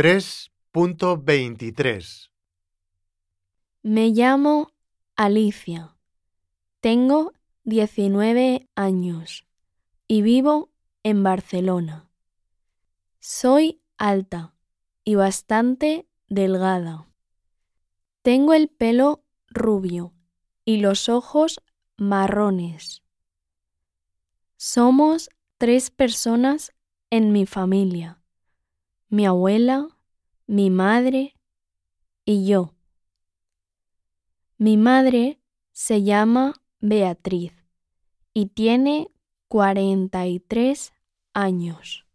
3.23 Me llamo Alicia. Tengo 19 años y vivo en Barcelona. Soy alta y bastante delgada. Tengo el pelo rubio y los ojos marrones. Somos tres personas en mi familia. Mi abuela, mi madre y yo. Mi madre se llama Beatriz y tiene 43 años.